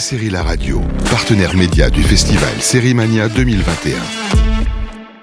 Série La Radio, partenaire média du festival Série Mania 2021.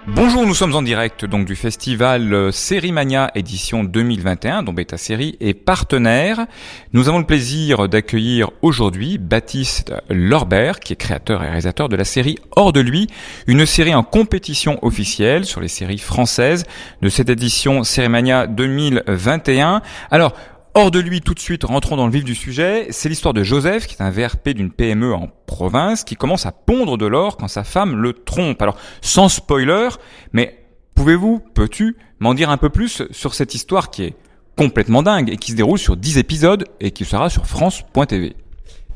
Bonjour, nous sommes en direct donc du festival euh, Série Mania édition 2021 dont Beta Série est partenaire. Nous avons le plaisir d'accueillir aujourd'hui Baptiste Lorbert qui est créateur et réalisateur de la série Hors de lui, une série en compétition officielle sur les séries françaises de cette édition Série Mania 2021. Alors, Hors de lui, tout de suite, rentrons dans le vif du sujet. C'est l'histoire de Joseph, qui est un VRP d'une PME en province, qui commence à pondre de l'or quand sa femme le trompe. Alors, sans spoiler, mais pouvez-vous, peux-tu, m'en dire un peu plus sur cette histoire qui est complètement dingue et qui se déroule sur 10 épisodes et qui sera sur France.tv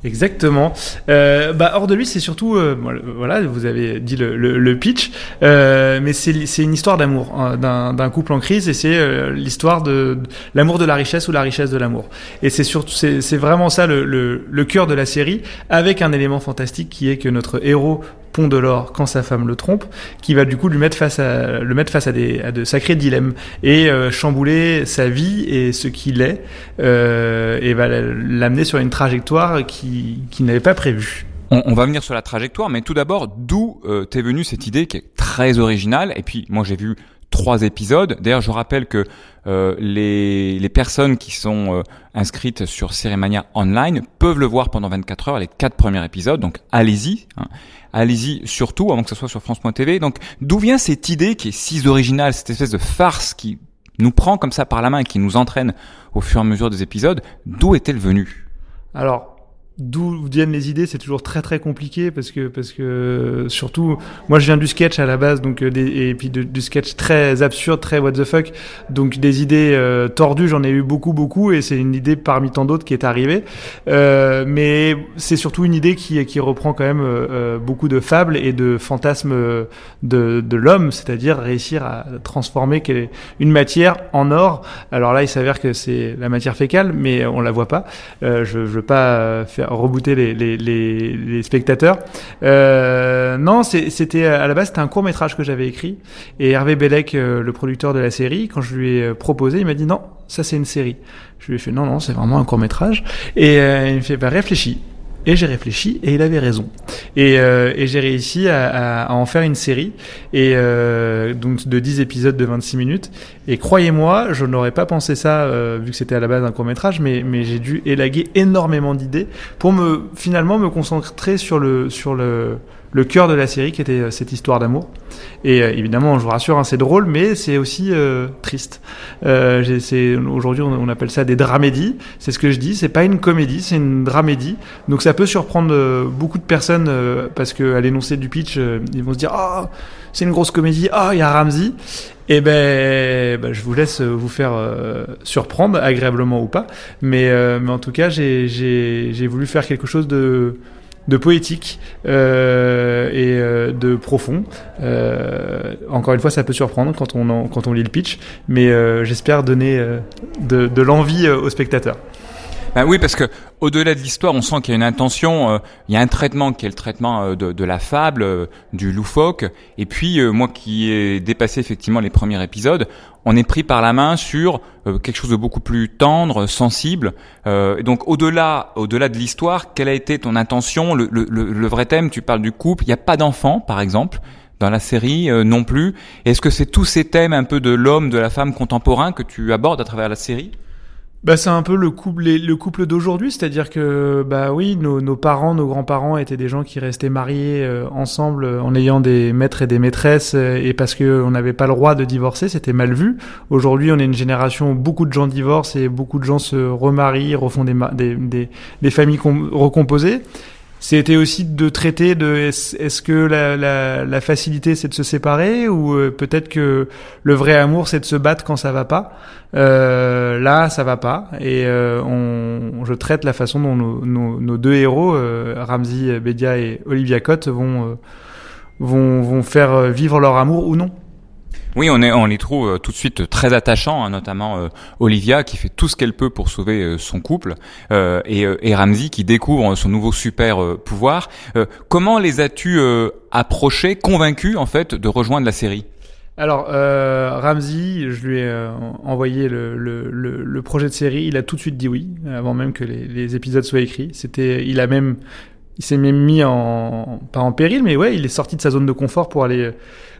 Exactement. Euh, bah, hors de lui, c'est surtout, euh, voilà, vous avez dit le, le, le pitch, euh, mais c'est une histoire d'amour hein, d'un couple en crise et c'est euh, l'histoire de, l'amour de la richesse ou la richesse de l'amour. Et c'est surtout, c'est vraiment ça le, le, le cœur de la série, avec un élément fantastique qui est que notre héros pont de l'or quand sa femme le trompe, qui va du coup lui mettre face à le mettre face à des de sacrés dilemmes et euh, chambouler sa vie et ce qu'il est euh, et va l'amener sur une trajectoire qui qui n'avait pas prévu. On, on, va venir sur la trajectoire, mais tout d'abord, d'où euh, t'es venue cette idée qui est très originale? Et puis, moi, j'ai vu trois épisodes. D'ailleurs, je rappelle que euh, les, les, personnes qui sont euh, inscrites sur Cérémania Online peuvent le voir pendant 24 heures, les quatre premiers épisodes. Donc, allez-y. Hein. Allez-y surtout, avant que ce soit sur France.tv. Donc, d'où vient cette idée qui est si originale, cette espèce de farce qui nous prend comme ça par la main et qui nous entraîne au fur et à mesure des épisodes? D'où est-elle venue? Alors, D'où viennent les idées, c'est toujours très très compliqué parce que parce que surtout moi je viens du sketch à la base donc euh, des, et puis du sketch très absurde, très what the fuck. Donc des idées euh, tordues, j'en ai eu beaucoup beaucoup et c'est une idée parmi tant d'autres qui est arrivée. Euh, mais c'est surtout une idée qui qui reprend quand même euh, beaucoup de fables et de fantasmes de de l'homme, c'est-à-dire réussir à transformer une matière en or. Alors là, il s'avère que c'est la matière fécale, mais on la voit pas. je je veux pas faire rebooter les, les, les, les spectateurs. Euh, non, c'était à la base c'était un court métrage que j'avais écrit et Hervé Bellec, euh, le producteur de la série, quand je lui ai proposé, il m'a dit non, ça c'est une série. Je lui ai fait non non, c'est vraiment un court métrage et euh, il me fait bah réfléchis. Et j'ai réfléchi et il avait raison. Et, euh, j'ai réussi à, en faire une série et euh, donc de 10 épisodes de 26 minutes. Et croyez-moi, je n'aurais pas pensé ça euh, vu que c'était à la base un court métrage, mais, mais j'ai dû élaguer énormément d'idées pour me finalement me concentrer sur le sur le le cœur de la série qui était euh, cette histoire d'amour. Et euh, évidemment, je vous rassure, hein, c'est drôle, mais c'est aussi euh, triste. Euh, Aujourd'hui, on, appelle ça des dramédies. C'est ce que je dis. C'est pas une comédie, c'est une dramédie. Donc ça peut surprendre beaucoup de personnes parce qu'à l'énoncé du pitch, ils vont se dire ah oh, c'est une grosse comédie. Ah oh, il y a Ramsey. Et eh ben, ben, je vous laisse vous faire surprendre, agréablement ou pas. Mais, mais en tout cas, j'ai voulu faire quelque chose de de poétique euh, et euh, de profond. Euh, encore une fois, ça peut surprendre quand on, quand on lit le pitch, mais euh, j'espère donner de, de l'envie aux spectateurs. Ben oui, parce que au-delà de l'histoire, on sent qu'il y a une intention, il y a un traitement qui est le traitement de, de, la fable, du loufoque. Et puis moi qui ai dépassé effectivement les premiers épisodes, on est pris par la main sur euh, quelque chose de beaucoup plus tendre, sensible. Euh, donc au-delà, au-delà de l'histoire, quelle a été ton intention? Le, le, le, vrai thème, tu parles du couple. Il n'y a pas d'enfant, par exemple, dans la série euh, non plus. Est-ce que c'est tous ces thèmes un peu de l'homme, de la femme contemporain que tu abordes à travers la série? Bah, c'est un peu le couple, le couple d'aujourd'hui, c'est-à-dire que bah oui, nos, nos parents, nos grands-parents étaient des gens qui restaient mariés euh, ensemble euh, en ayant des maîtres et des maîtresses euh, et parce que on n'avait pas le droit de divorcer, c'était mal vu. Aujourd'hui, on est une génération où beaucoup de gens divorcent et beaucoup de gens se remarient, refont des, des, des, des familles recomposées. C'était aussi de traiter de est-ce que la, la, la facilité c'est de se séparer ou euh, peut-être que le vrai amour c'est de se battre quand ça va pas. Euh, là ça va pas et euh, on, je traite la façon dont nos, nos, nos deux héros euh, Ramsey Bedia et Olivia Cotte vont vont vont faire vivre leur amour ou non. Oui, on, est, les trouve euh, tout de suite très attachants, hein, notamment euh, Olivia qui fait tout ce qu'elle peut pour sauver euh, son couple et, et Ramsey qui découvre son nouveau super pouvoir. comment les as-tu approchés, convaincus en fait de rejoindre la série? Alors, euh, Ramsey, je lui ai envoyé le, projet de série. Il a tout de suite dit oui, avant même que les, les épisodes soient écrits. C'était, il a même il s'est même mis en pas en péril, mais ouais, il est sorti de sa zone de confort pour aller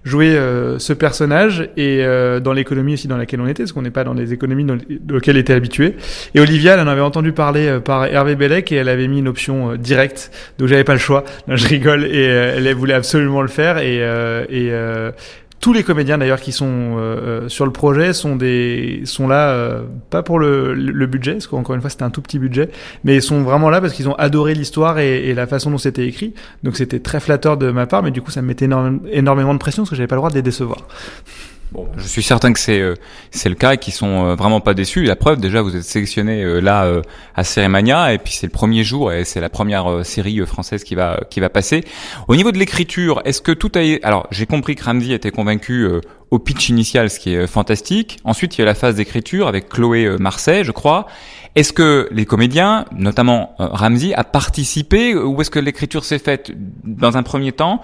jouer euh, ce personnage et euh, dans l'économie aussi dans laquelle on était, parce qu'on n'est pas dans des économies dans, lesquelles il était habitué. Et Olivia, elle en avait entendu parler euh, par Hervé Bellec et elle avait mis une option directe, donc j'avais pas le choix. je rigole et elle voulait absolument le faire et, et tous les comédiens d'ailleurs qui sont euh, euh, sur le projet sont des sont là euh, pas pour le, le budget parce qu'encore une fois c'était un tout petit budget mais ils sont vraiment là parce qu'ils ont adoré l'histoire et, et, la façon dont c'était écrit. Donc c'était très flatteur de ma part mais du coup ça me mettait énormément de pression parce que j'avais pas le droit de les décevoir Je suis certain que c'est euh, c'est le cas et qu'ils sont euh, vraiment pas déçus. La preuve, déjà, vous êtes sélectionné euh, là à Cérémania et puis c'est le premier jour et c'est la première série française qui va qui va passer. Au niveau de l'écriture, est-ce que tout a alors j'ai compris que Ramsey était convaincu au pitch initial, ce qui est fantastique. Ensuite, il y a la phase d'écriture avec Chloé Marseille, je crois. Est-ce que les comédiens, notamment Ramsey, a participé ou est-ce que l'écriture s'est faite dans un premier temps,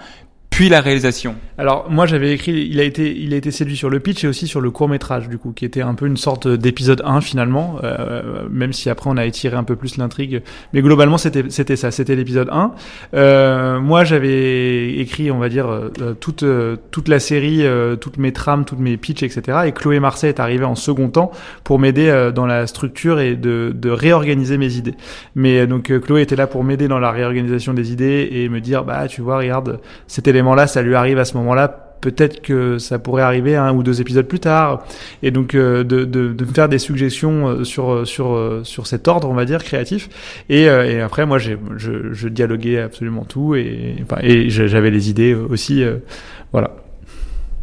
puis la réalisation. Alors moi j'avais écrit, il a été, il a été séduit sur le pitch et aussi sur le court métrage du coup, qui était un peu une sorte d'épisode 1 finalement, euh, même si après on a étiré un peu plus l'intrigue, mais globalement c'était c'était ça, c'était l'épisode 1. Euh, moi j'avais écrit, on va dire euh, toute toute la série, toutes mes trames, toutes mes pitchs, etc. Et Chloé Marseille est arrivée en second temps pour m'aider dans la structure et de, de réorganiser mes idées. Mais donc Chloé était là pour m'aider dans la réorganisation des idées et me dire bah tu vois regarde c'était là ça lui arrive à ce moment-là, peut-être que ça pourrait arriver un ou deux épisodes plus tard. Et donc euh, de, me faire des suggestions euh, sur euh, sur sur cet ordre, on va dire créatif. Et, après, moi, je, je dialoguais absolument tout et, et j'avais les idées aussi. voilà.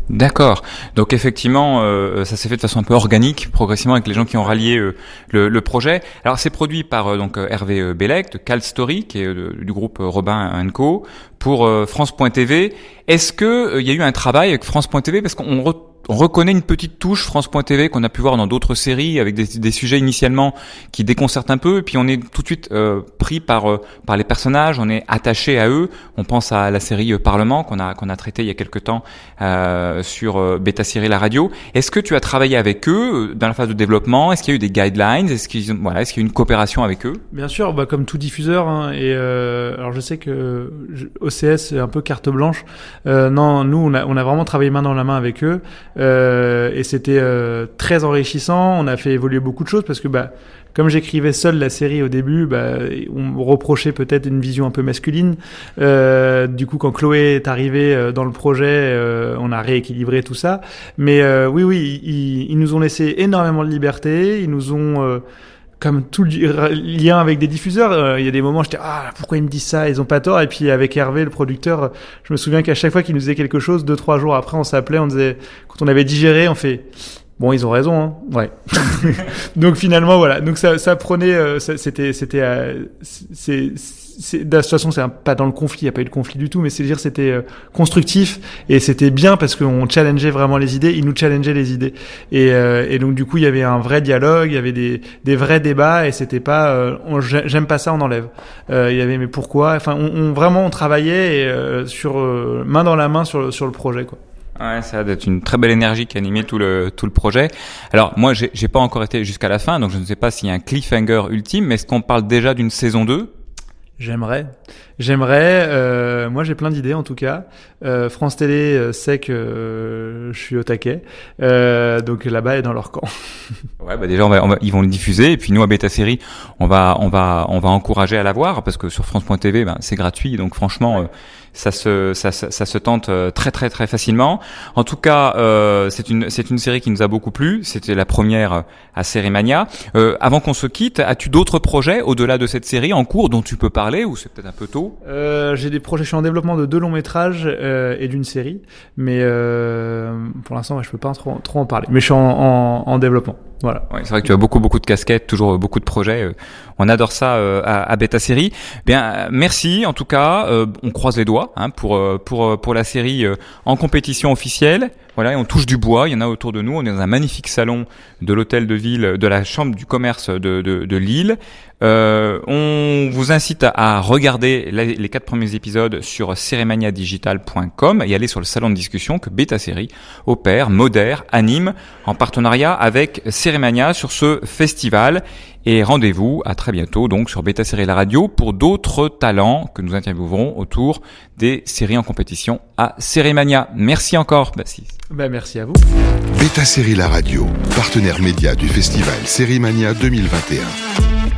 D'accord. Donc effectivement, euh, ça s'est fait de façon un peu organique, progressivement avec les gens qui ont rallié euh, le, le, projet. Alors c'est produit par euh, donc Hervé Bellec de Cal Story, qui est du groupe Robin Co. pour France.tv. Est-ce que il y a eu un travail avec France.tv parce qu'on on reconnaît une petite touche France.tv qu'on a pu voir dans d'autres séries avec des, sujets initialement qui déconcertent un peu et puis on est tout de suite euh, pris par euh, par les personnages, on est attaché à eux. On pense à la série euh, Parlement qu'on a qu'on a traité il y a quelque temps sur Beta Série la radio. Est-ce que tu as travaillé avec eux dans la phase de développement? Est-ce qu'il y a eu des guidelines? Est-ce qu'ils voilà est-ce qu'il y a eu une coopération avec eux? Bien sûr, bah, comme tout diffuseur. Hein, et alors je sais que OCS c'est un peu carte blanche. non, nous on a on a vraiment travaillé main dans la main avec eux. Euh, et c'était euh, très enrichissant. On a fait évoluer beaucoup de choses parce que bah, comme j'écrivais seul la série au début, bah, on me reprochait peut-être une vision un peu masculine. Euh, du coup, quand Chloé est arrivée euh, dans le projet, euh, on a rééquilibré tout ça. Mais oui, oui, ils, ils, nous ont laissé énormément de liberté. Ils nous ont comme tout lien avec des diffuseurs, euh, il y a des moments j'étais ah pourquoi ils me disent ça, ils ont pas tort. Et puis avec Hervé, le producteur, je me souviens qu'à chaque fois qu'il nous disait quelque chose, deux trois jours après, on s'appelait, on disait quand on avait digéré, on fait bon ils ont raison, hein. ouais. Donc finalement voilà, donc ça ça prenait, euh, c'était c'était euh, c'est de toute façon, c'est pas dans le conflit, il n'y a pas eu de conflit du tout, mais c'est dire c'était euh, constructif et c'était bien parce qu'on challengeait vraiment les idées, ils nous challengeaient les idées. Et, euh, et, donc du coup, il y avait un vrai dialogue, il y avait des, des vrais débats et c'était pas euh, j'aime pas ça, on enlève. il y avait mais pourquoi? Enfin, on, vraiment on travaillait sur main dans la main sur sur le projet quoi. Ouais, ça a d'être une très belle énergie qui animait tout le tout le projet. Alors moi, j'ai pas encore été jusqu'à la fin, donc je ne sais pas s'il y a un cliffhanger ultime, mais est-ce qu'on parle déjà d'une saison 2 J'aimerais. J'aimerais. Euh, moi, j'ai plein d'idées en tout cas. Euh, France Télé euh, sait que euh, je suis au taquet, euh, donc là-bas est dans leur camp. ouais, bah déjà, on va, ils vont le diffuser, et puis nous à Beta Série, on va, on va, on va encourager à la voir parce que sur France.tv, ben, c'est gratuit, donc franchement. Euh, ça se ça, ça, se tente euh, très très très facilement. En tout cas, euh, c'est une c'est une série qui nous a beaucoup plu. C'était la première à Série Mania. Euh, avant qu'on se quitte, as-tu d'autres projets au-delà de cette série en cours dont tu peux parler ou c'est peut-être un peu tôt? Euh, J'ai des projets. Je suis en développement de deux longs métrages euh, et d'une série, mais euh, pour l'instant, je peux pas trop, trop en parler. Mais je suis en, en, en développement. Voilà. Ouais, c'est vrai que tu as beaucoup beaucoup de casquettes, toujours beaucoup de projets. Euh, on adore ça euh, à, à, Beta Série. Bien, merci en tout cas. Euh, on croise les doigts hein, pour pour pour la série en compétition officielle. Voilà, on touche du bois. Il y en a autour de nous. On est dans un magnifique salon de l'hôtel de ville, de la chambre du commerce de Lille. Euh, on vous incite à, regarder les quatre premiers épisodes sur cerimaniadigital.com et aller sur le salon de discussion que Beta Série opère, modère, anime en partenariat avec Cerimania sur ce festival. Et rendez-vous à très bientôt donc sur Beta Série La Radio pour d'autres talents que nous interviewerons autour des séries en compétition à Cérémania. Merci encore, Bassis. Ben, merci à vous. Beta Série La Radio, partenaire média du festival Sérimania 2021.